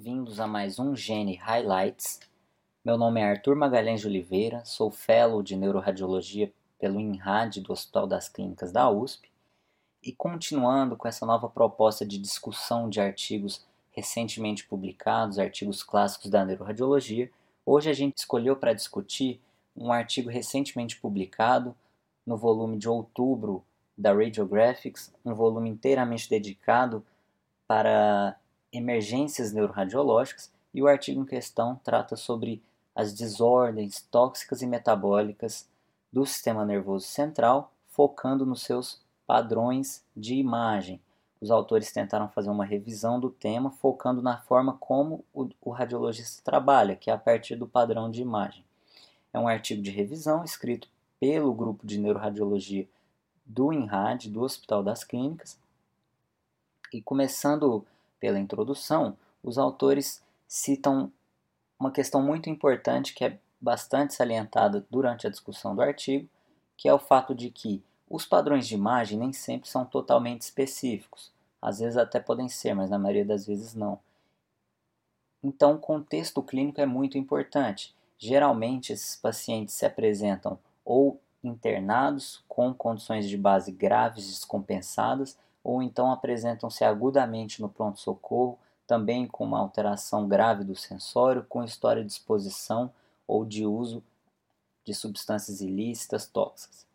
Bem-vindos a mais um Gene Highlights. Meu nome é Arthur Magalhães de Oliveira, sou fellow de neuroradiologia pelo INRAD do Hospital das Clínicas da USP. E continuando com essa nova proposta de discussão de artigos recentemente publicados, artigos clássicos da neuroradiologia, hoje a gente escolheu para discutir um artigo recentemente publicado no volume de outubro da Radiographics, um volume inteiramente dedicado para emergências neuroradiológicas, e o artigo em questão trata sobre as desordens tóxicas e metabólicas do sistema nervoso central, focando nos seus padrões de imagem. Os autores tentaram fazer uma revisão do tema, focando na forma como o, o radiologista trabalha, que é a partir do padrão de imagem. É um artigo de revisão escrito pelo grupo de neuroradiologia do INRAD, do Hospital das Clínicas. E começando pela introdução, os autores citam uma questão muito importante que é bastante salientada durante a discussão do artigo, que é o fato de que os padrões de imagem nem sempre são totalmente específicos. Às vezes até podem ser, mas na maioria das vezes não. Então, o contexto clínico é muito importante. Geralmente, esses pacientes se apresentam ou internados com condições de base graves descompensadas ou então apresentam-se agudamente no pronto-socorro, também com uma alteração grave do sensório, com história de exposição ou de uso de substâncias ilícitas tóxicas.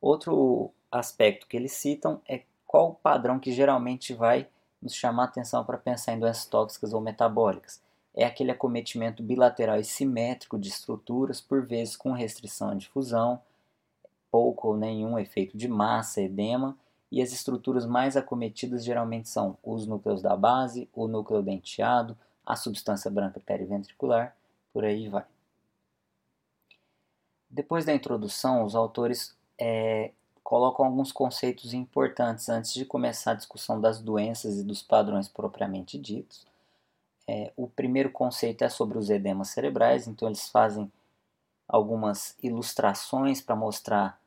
Outro aspecto que eles citam é qual o padrão que geralmente vai nos chamar a atenção para pensar em doenças tóxicas ou metabólicas. É aquele acometimento bilateral e simétrico de estruturas, por vezes com restrição à difusão, pouco ou nenhum efeito de massa, edema, e as estruturas mais acometidas geralmente são os núcleos da base, o núcleo denteado, a substância branca periventricular, por aí vai. Depois da introdução, os autores é, colocam alguns conceitos importantes antes de começar a discussão das doenças e dos padrões propriamente ditos. É, o primeiro conceito é sobre os edemas cerebrais, então eles fazem algumas ilustrações para mostrar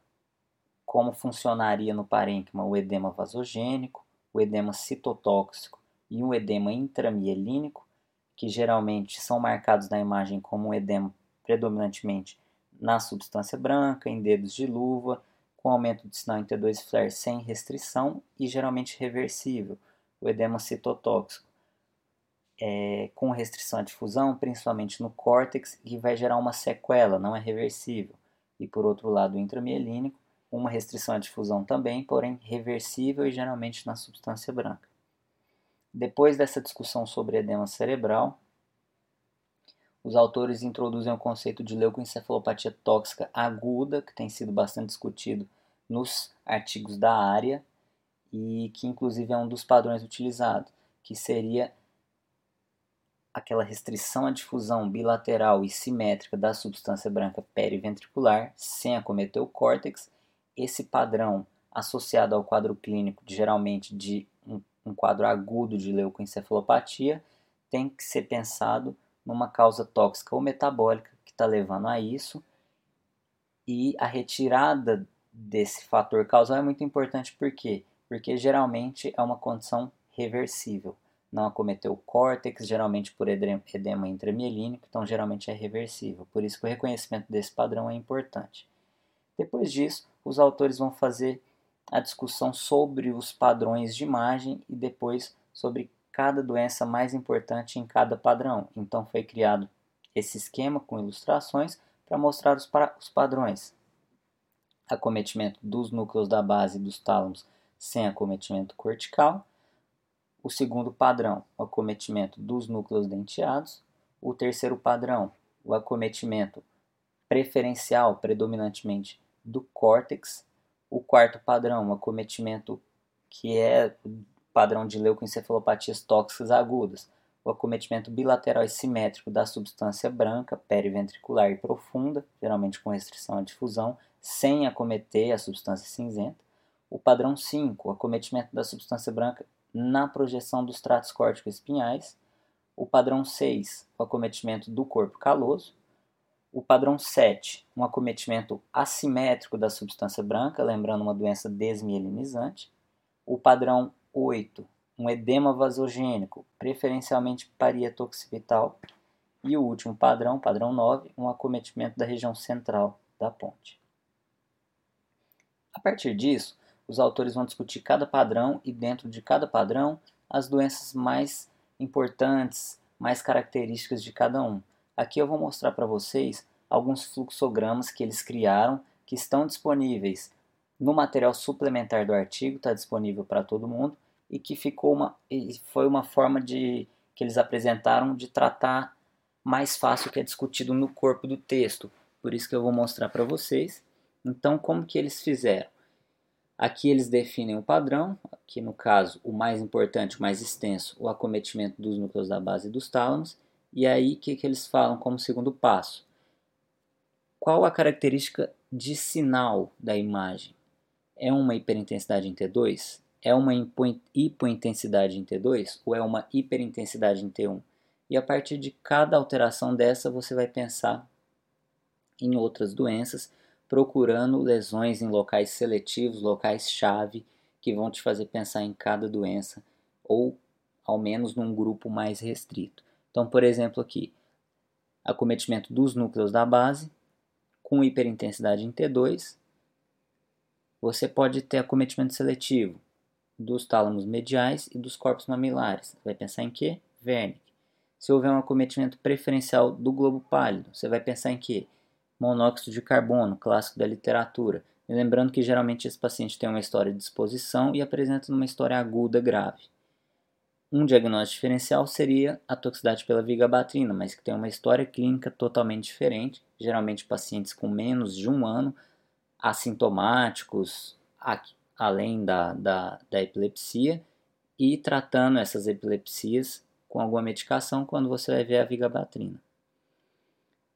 como funcionaria no parênquima o edema vasogênico, o edema citotóxico e um edema intramielínico, que geralmente são marcados na imagem como um edema predominantemente na substância branca, em dedos de luva, com aumento de sinal em T2 flare sem restrição e geralmente reversível, o edema citotóxico, é, com restrição à difusão, principalmente no córtex, que vai gerar uma sequela, não é reversível. E por outro lado, o intramielínico, uma restrição à difusão também, porém reversível e geralmente na substância branca. Depois dessa discussão sobre edema cerebral, os autores introduzem o conceito de leucoencefalopatia tóxica aguda, que tem sido bastante discutido nos artigos da área e que inclusive é um dos padrões utilizados, que seria aquela restrição à difusão bilateral e simétrica da substância branca periventricular sem acometer o córtex esse padrão associado ao quadro clínico, geralmente de um, um quadro agudo de leucoencefalopatia, tem que ser pensado numa causa tóxica ou metabólica que está levando a isso. E a retirada desse fator causal é muito importante por quê? Porque geralmente é uma condição reversível. Não acometeu o córtex, geralmente por edema intramielínico, então geralmente é reversível. Por isso que o reconhecimento desse padrão é importante. Depois disso, os autores vão fazer a discussão sobre os padrões de imagem e depois sobre cada doença mais importante em cada padrão. Então foi criado esse esquema com ilustrações para mostrar os, os padrões. Acometimento dos núcleos da base e dos tálamos sem acometimento cortical. O segundo padrão, o acometimento dos núcleos denteados. O terceiro padrão, o acometimento preferencial, predominantemente do córtex. O quarto padrão, o acometimento que é padrão de leucoencefalopatias tóxicas agudas, o acometimento bilateral e simétrico da substância branca, periventricular e profunda, geralmente com restrição à difusão, sem acometer a substância cinzenta. O padrão 5, o acometimento da substância branca na projeção dos tratos córtico-espinhais. O padrão 6, o acometimento do corpo caloso. O padrão 7, um acometimento assimétrico da substância branca, lembrando uma doença desmielinizante. O padrão 8, um edema vasogênico, preferencialmente parieta occipital. E o último padrão, padrão 9, um acometimento da região central da ponte. A partir disso, os autores vão discutir cada padrão e, dentro de cada padrão, as doenças mais importantes, mais características de cada um. Aqui eu vou mostrar para vocês alguns fluxogramas que eles criaram que estão disponíveis no material suplementar do artigo, está disponível para todo mundo e que ficou uma, foi uma forma de que eles apresentaram de tratar mais fácil que é discutido no corpo do texto. Por isso que eu vou mostrar para vocês. Então, como que eles fizeram? Aqui eles definem o padrão, aqui no caso o mais importante, o mais extenso, o acometimento dos núcleos da base e dos tálamos. E aí o que, que eles falam como segundo passo? Qual a característica de sinal da imagem? É uma hiperintensidade em T2? É uma hipointensidade em T2 ou é uma hiperintensidade em T1? E a partir de cada alteração dessa, você vai pensar em outras doenças, procurando lesões em locais seletivos, locais-chave, que vão te fazer pensar em cada doença, ou ao menos num grupo mais restrito. Então, por exemplo, aqui, acometimento dos núcleos da base, com hiperintensidade em T2, você pode ter acometimento seletivo dos tálamos mediais e dos corpos mamilares. Vai pensar em quê? Wernicke. Se houver um acometimento preferencial do globo pálido, você vai pensar em quê? Monóxido de carbono, clássico da literatura. E lembrando que geralmente esse paciente tem uma história de exposição e apresenta uma história aguda grave. Um diagnóstico diferencial seria a toxicidade pela vigabatrina, mas que tem uma história clínica totalmente diferente, geralmente pacientes com menos de um ano, assintomáticos, além da, da, da epilepsia, e tratando essas epilepsias com alguma medicação quando você vai ver a vigabatrina.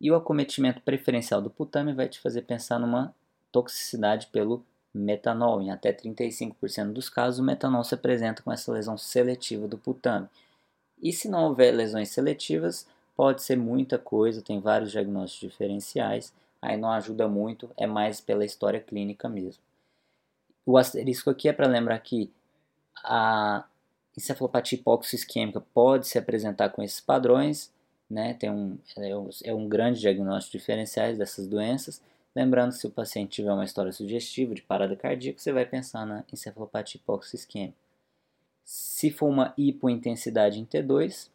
E o acometimento preferencial do putame vai te fazer pensar numa toxicidade pelo metanol. Em até 35% dos casos, o metanol se apresenta com essa lesão seletiva do putame. E se não houver lesões seletivas, pode ser muita coisa, tem vários diagnósticos diferenciais, aí não ajuda muito, é mais pela história clínica mesmo. O asterisco aqui é para lembrar que a encefalopatia hipóxico-isquêmica pode se apresentar com esses padrões, né? Tem um, é, um, é um grande diagnóstico diferenciais dessas doenças, Lembrando, se o paciente tiver uma história sugestiva de parada cardíaca, você vai pensar na encefalopatia hipóxico-isquêmica. Se for uma hipointensidade em T2,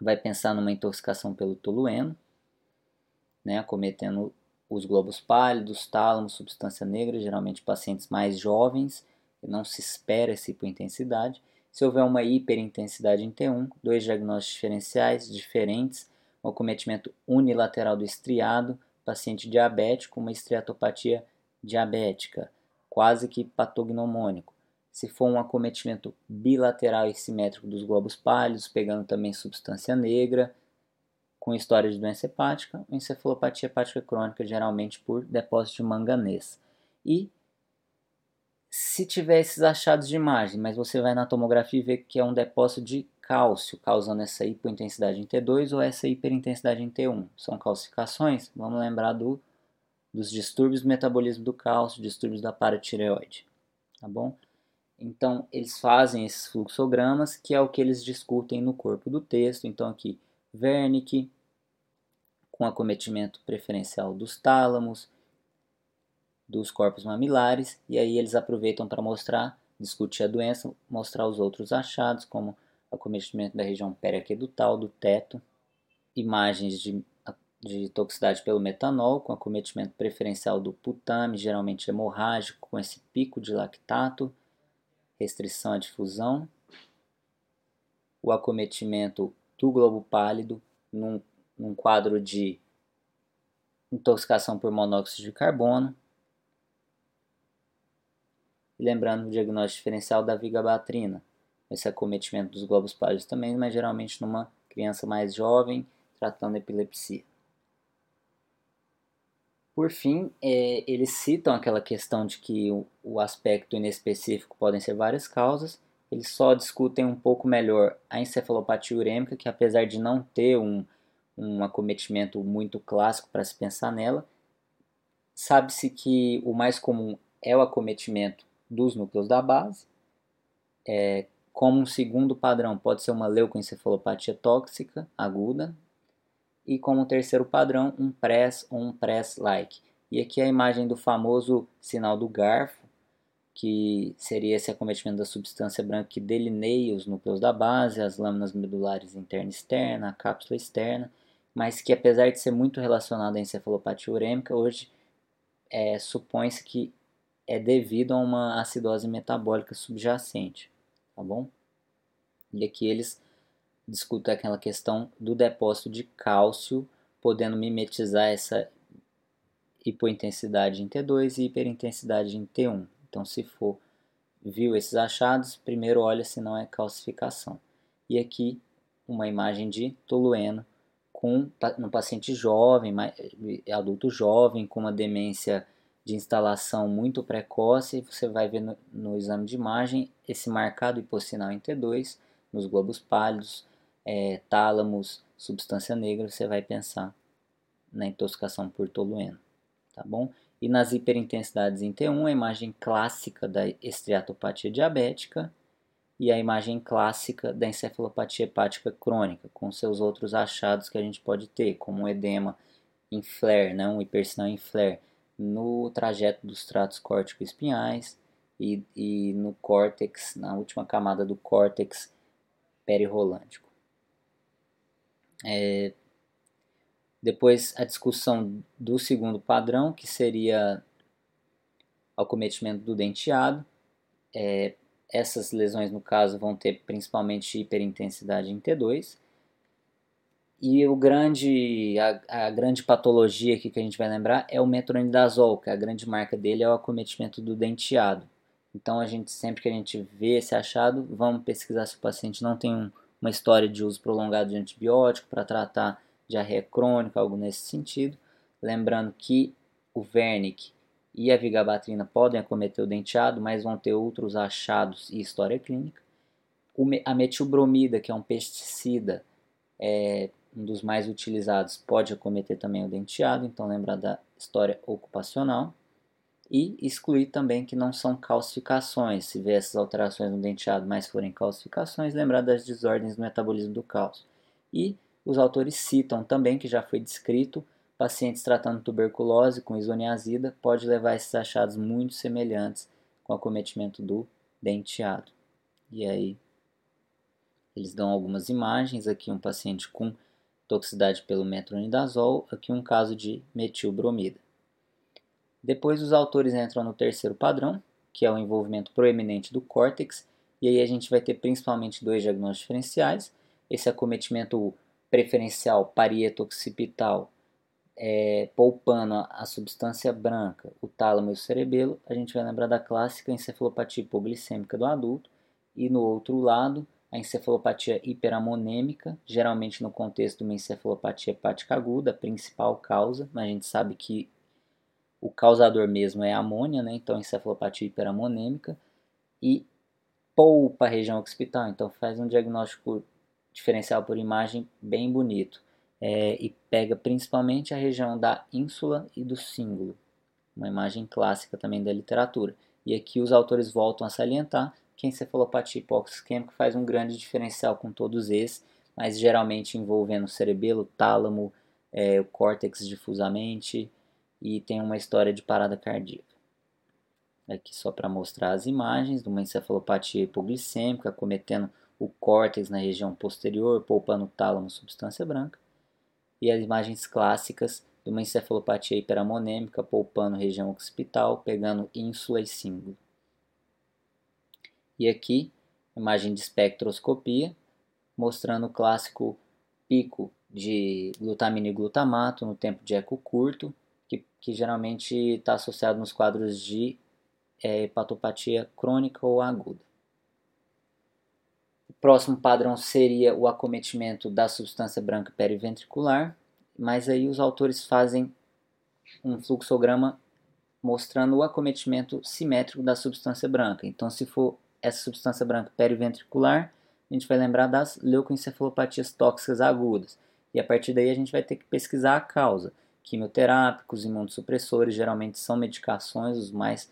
vai pensar numa intoxicação pelo tolueno, né, acometendo os globos pálidos, tálamos, substância negra, geralmente pacientes mais jovens, não se espera essa hipointensidade. Se houver uma hiperintensidade em T1, dois diagnósticos diferenciais diferentes, o acometimento unilateral do estriado, paciente diabético, uma esteatopatia diabética, quase que patognomônico. Se for um acometimento bilateral e simétrico dos globos pálidos, pegando também substância negra, com história de doença hepática, encefalopatia hepática crônica, geralmente por depósito de manganês. E se tiver esses achados de imagem, mas você vai na tomografia e vê que é um depósito de cálcio, causando essa hipointensidade em T2 ou essa hiperintensidade em T1. São calcificações, vamos lembrar do, dos distúrbios do metabolismo do cálcio, distúrbios da paratireoide, tá bom? Então, eles fazem esses fluxogramas, que é o que eles discutem no corpo do texto. Então, aqui, Wernicke, com acometimento preferencial dos tálamos, dos corpos mamilares, e aí eles aproveitam para mostrar, discutir a doença, mostrar os outros achados, como acometimento da região periaquedutal do teto, imagens de, de toxicidade pelo metanol, com acometimento preferencial do putame, geralmente hemorrágico, com esse pico de lactato, restrição à difusão, o acometimento do globo pálido num, num quadro de intoxicação por monóxido de carbono, lembrando o diagnóstico diferencial da vigabatrina, esse acometimento dos globos pálidos também, mas geralmente numa criança mais jovem tratando epilepsia. Por fim, é, eles citam aquela questão de que o, o aspecto inespecífico podem ser várias causas, eles só discutem um pouco melhor a encefalopatia urêmica, que apesar de não ter um, um acometimento muito clássico para se pensar nela, sabe-se que o mais comum é o acometimento dos núcleos da base, é, Como um segundo padrão, pode ser uma leucoencefalopatia tóxica aguda. E como terceiro padrão, um PRES ou um PRES-like. E aqui a imagem do famoso sinal do garfo, que seria esse acometimento da substância branca que delineia os núcleos da base, as lâminas medulares interna e externa, a cápsula externa, mas que apesar de ser muito relacionado à encefalopatia urêmica, hoje é, supõe-se que é devido a uma acidose metabólica subjacente, tá bom? E aqui eles discutem aquela questão do depósito de cálcio, podendo mimetizar essa hipointensidade em T2 e hiperintensidade em T1. Então, se for viu esses achados, primeiro olha se não é calcificação. E aqui uma imagem de tolueno com um paciente jovem, adulto jovem, com uma demência de instalação muito precoce, você vai ver no, no exame de imagem esse marcado hipossinal em T2, nos globos pálidos, é, tálamos, substância negra, você vai pensar na intoxicação por tolueno, tá bom? E nas hiperintensidades em T1, a imagem clássica da esteatopatia diabética e a imagem clássica da encefalopatia hepática crônica, com seus outros achados que a gente pode ter, como um edema em flare, né, um hipersinal em flare, no trajeto dos tratos córtico-espinhais e, e no córtex, na última camada do córtex perirrolântico. É, depois a discussão do segundo padrão, que seria o cometimento do denteado. É, essas lesões, no caso, vão ter principalmente hiperintensidade em T2. E o grande, a, a, grande patologia aqui que a gente vai lembrar é o metronidazol, que a grande marca dele é o acometimento do denteado. Então, a gente sempre que a gente vê esse achado, vamos pesquisar se o paciente não tem um, uma história de uso prolongado de antibiótico para tratar diarreia crônica, algo nesse sentido. Lembrando que o Wernicke e a vigabatrina podem acometer o denteado, mas vão ter outros achados e história clínica. A metilbromida, que é um pesticida, é um dos mais utilizados, pode acometer também o denteado, então lembrar da história ocupacional. E excluir também que não são calcificações, se vê essas alterações no denteado, mas forem calcificações, lembrar das desordens do metabolismo do cálcio. E os autores citam também que já foi descrito pacientes tratando tuberculose com isoniazida pode levar a esses achados muito semelhantes com o acometimento do denteado. E aí eles dão algumas imagens, aqui um paciente com toxicidade pelo metronidazol, aqui um caso de metilbromida. Depois os autores entram no terceiro padrão, que é o envolvimento proeminente do córtex, e aí a gente vai ter principalmente dois diagnósticos diferenciais, esse acometimento preferencial parieto occipital, é, poupando a, substância branca, o tálamo e o cerebelo, a gente vai lembrar da clássica encefalopatia hipoglicêmica do adulto, e no outro lado, a encefalopatia hiperamonêmica, geralmente no contexto de uma encefalopatia hepática aguda, a principal causa, mas a gente sabe que o causador mesmo é a amônia, né? então encefalopatia hiperamonêmica, e poupa a região occipital, então faz um diagnóstico diferencial por imagem bem bonito. É, e pega principalmente a região da ínsula e do cíngulo, uma imagem clássica também da literatura. E aqui os autores voltam a salientar que a encefalopatia hipoxisquêmica faz um grande diferencial com todos esses, mas geralmente envolvendo o cerebelo, tálamo, é, o córtex difusamente e tem uma história de parada cardíaca. Aqui só para mostrar as imagens de uma encefalopatia hipoglicêmica cometendo o córtex na região posterior, poupando o tálamo substância branca, e as imagens clássicas de uma encefalopatia hiperamonêmica, poupando região occipital, pegando ínsula e símbolo. E aqui, imagem de espectroscopia, mostrando o clássico pico de glutamina e glutamato no tempo de eco curto, que, que geralmente está associado nos quadros de é, hepatopatia crônica ou aguda. Próximo padrão seria o acometimento da substância branca periventricular, mas aí os autores fazem um fluxograma mostrando o acometimento simétrico da substância branca. Então, se for essa substância branca periventricular, a gente vai lembrar das leucoencefalopatias tóxicas agudas. E a partir daí a gente vai ter que pesquisar a causa. Quimioterápicos, imunossupressores, geralmente são medicações os mais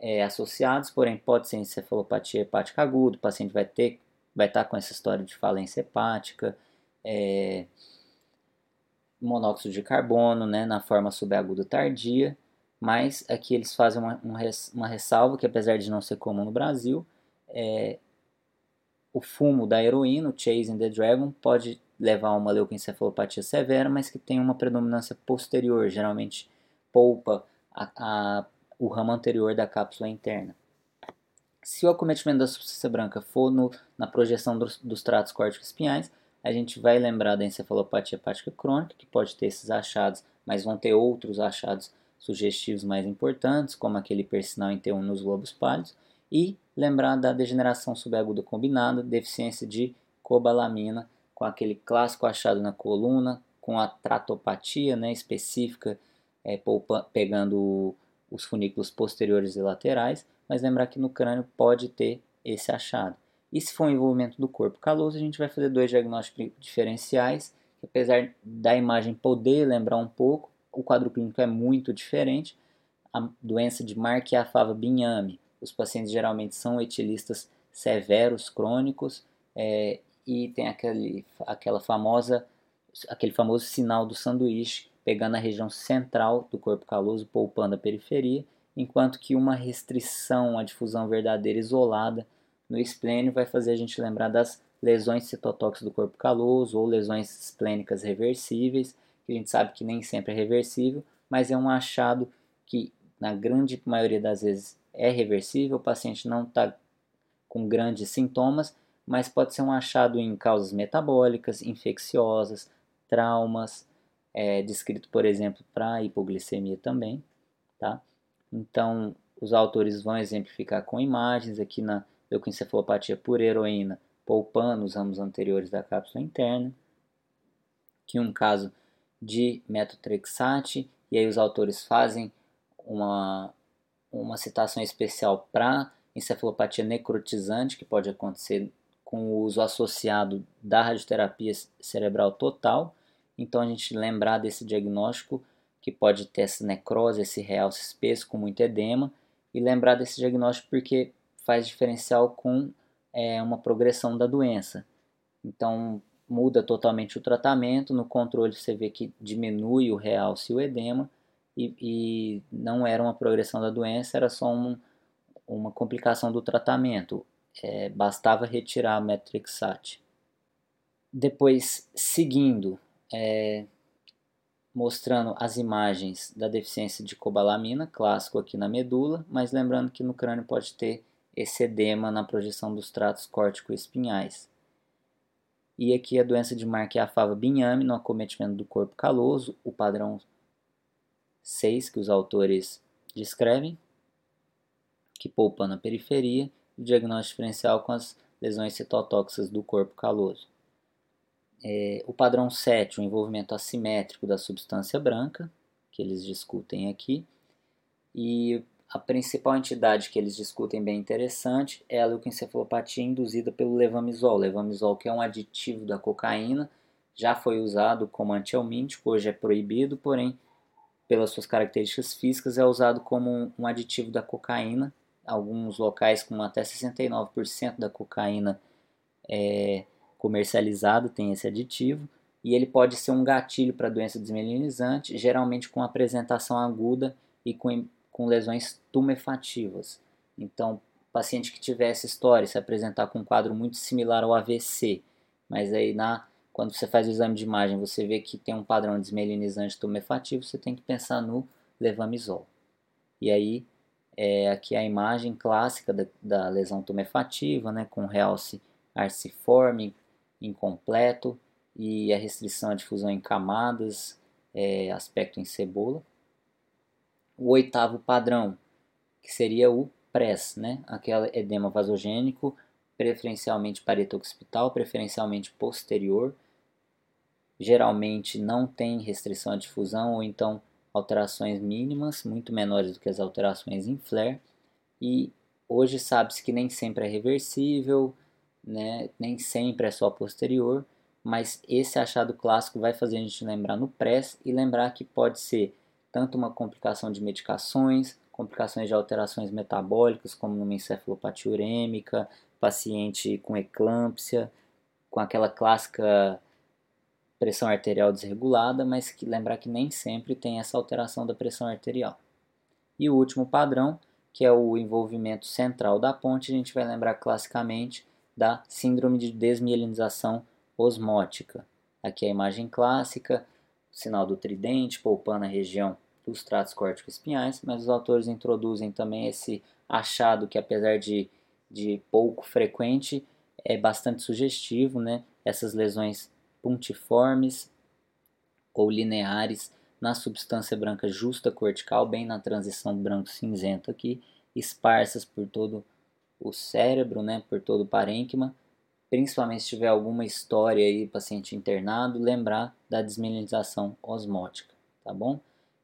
é, associados, porém pode ser encefalopatia hepática aguda, o paciente vai ter vai estar com essa história de falência hepática, é, monóxido de carbono né, na forma subaguda tardia, mas aqui eles fazem uma, uma ressalva que apesar de não ser comum no Brasil, é, o fumo da heroína, o Chasing the Dragon, pode levar a uma leucoencefalopatia severa, mas que tem uma predominância posterior, geralmente polpa a, a, o ramo anterior da cápsula interna. Se o acometimento da substância branca for no, na projeção dos, dos tratos córticos espinhais, a gente vai lembrar da encefalopatia hepática crônica, que pode ter esses achados, mas vão ter outros achados sugestivos mais importantes, como aquele persinal em T1 nos lobos pálidos, e lembrar da degeneração subaguda combinada, deficiência de cobalamina, com aquele clássico achado na coluna, com a tratopatia né, específica, é, pegando os funículos posteriores e laterais, mas lembrar que no crânio pode ter esse achado. E se for um envolvimento do corpo caloso, a gente vai fazer dois diagnósticos diferenciais, que apesar da imagem poder lembrar um pouco, o quadro clínico é muito diferente. A doença de Marchiafava-Bignami, os pacientes geralmente são etilistas severos, crônicos, é, e tem aquele, aquela famosa, aquele famoso sinal do sanduíche, pegando a região central do corpo caloso, poupando a periferia, enquanto que uma restrição à difusão verdadeira isolada no esplênio vai fazer a gente lembrar das lesões citotóxicas do corpo caloso ou lesões esplênicas reversíveis, que a gente sabe que nem sempre é reversível, mas é um achado que na grande maioria das vezes é reversível, o paciente não está com grandes sintomas, mas pode ser um achado em causas metabólicas, infecciosas, traumas, é, descrito, por exemplo, para hipoglicemia também, tá? Então, os autores vão exemplificar com imagens aqui na leucoencefalopatia por heroína, poupando os ramos anteriores da cápsula interna, que um caso de metotrexate, e aí os autores fazem uma, uma citação especial para encefalopatia necrotizante, que pode acontecer com o uso associado da radioterapia cerebral total. Então a gente lembrar desse diagnóstico que pode ter essa necrose, esse realce espesso com muito edema, e lembrar desse diagnóstico porque faz diferencial com é, uma progressão da doença. Então muda totalmente o tratamento, no controle você vê que diminui o realce e o edema, e, e não era uma progressão da doença, era só um, uma complicação do tratamento. É, bastava retirar a metrixate. Depois, seguindo, é, mostrando as imagens da deficiência de cobalamina, clássico aqui na medula, mas lembrando que no crânio pode ter esse edema na projeção dos tratos córtico-espinhais. E aqui a doença de Marchiafava-Bignami no acometimento do corpo caloso, o padrão 6 que os autores descrevem, que poupa na periferia, o diagnóstico diferencial com as lesões citotóxicas do corpo caloso. É, o padrão 7, o envolvimento assimétrico da substância branca, que eles discutem aqui, e a principal entidade que eles discutem bem interessante é a leucoencefalopatia induzida pelo levamisol. Levamisol que é um aditivo da cocaína, já foi usado como antihelmíntico, hoje é proibido, porém pelas suas características físicas, é usado como um, aditivo da cocaína. Alguns locais com até 69% da cocaína é, comercializado tem esse aditivo. E ele pode ser um gatilho para doença desmelinizante, geralmente com apresentação aguda e com, com lesões tumefativas. Então, paciente que tiver essa história, se apresentar com um quadro muito similar ao AVC, mas aí na quando você faz o exame de imagem, você vê que tem um padrão desmelinizante tumefativo, você tem que pensar no levamisol. E aí, é, aqui é a imagem clássica da, da lesão tumefativa, né, com realce arciforme, incompleto, e a restrição à difusão em camadas, é, aspecto em cebola. O oitavo padrão, que seria o PRES, né, aquele edema vasogênico, preferencialmente paretooccipital, preferencialmente posterior, geralmente não tem restrição à difusão ou então alterações mínimas, muito menores do que as alterações em flare. E hoje sabe-se que nem sempre é reversível, né? nem sempre é só posterior, mas esse achado clássico vai fazer a gente lembrar no press e lembrar que pode ser tanto uma complicação de medicações, complicações de alterações metabólicas, como numa encefalopatia urêmica, paciente com eclâmpsia, com aquela clássica pressão arterial desregulada, mas que lembrar que nem sempre tem essa alteração da pressão arterial. E o último padrão, que é o envolvimento central da ponte, a gente vai lembrar classicamente da síndrome de desmielinização osmótica. Aqui é a imagem clássica, sinal do tridente, poupando a região dos tratos córtico-espinhais, mas os autores introduzem também esse achado que, apesar de, de pouco frequente, é bastante sugestivo, né? Essas lesões puntiformes ou lineares na substância branca justa cortical, bem na transição branco-cinzento aqui, esparsas por todo o cérebro, né, por todo o parênquima, principalmente se tiver alguma história aí, paciente internado, lembrar da desmineralização osmótica, tá bom?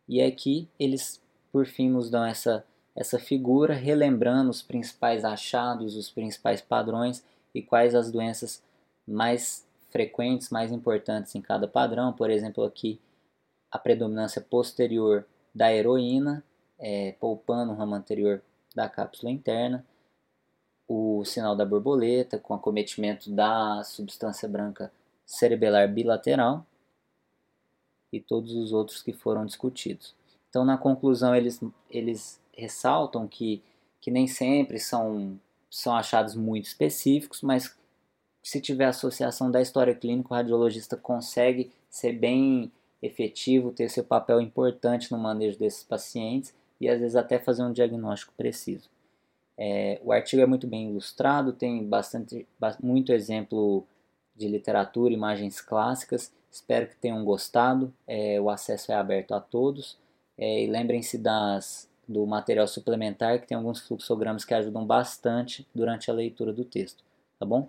E aqui eles, por fim, nos dão essa, essa figura, relembrando os principais achados, os principais padrões e quais as doenças mais frequentes, mais importantes em cada padrão. Por exemplo, aqui a predominância posterior da heroína, é, poupando o ramo anterior da cápsula interna, o sinal da borboleta com acometimento da substância branca cerebelar bilateral e todos os outros que foram discutidos. Então, na conclusão, eles, eles ressaltam que, que nem sempre são, são achados muito específicos, mas se tiver associação da história clínica, o radiologista consegue ser bem efetivo, ter seu papel importante no manejo desses pacientes e às vezes até fazer um diagnóstico preciso. É, o artigo é muito bem ilustrado, tem bastante, muito exemplo de literatura, imagens clássicas. Espero que tenham gostado. É, o acesso é aberto a todos. É, e lembrem-se das, do material suplementar, que tem alguns fluxogramas que ajudam bastante durante a leitura do texto. Tá bom?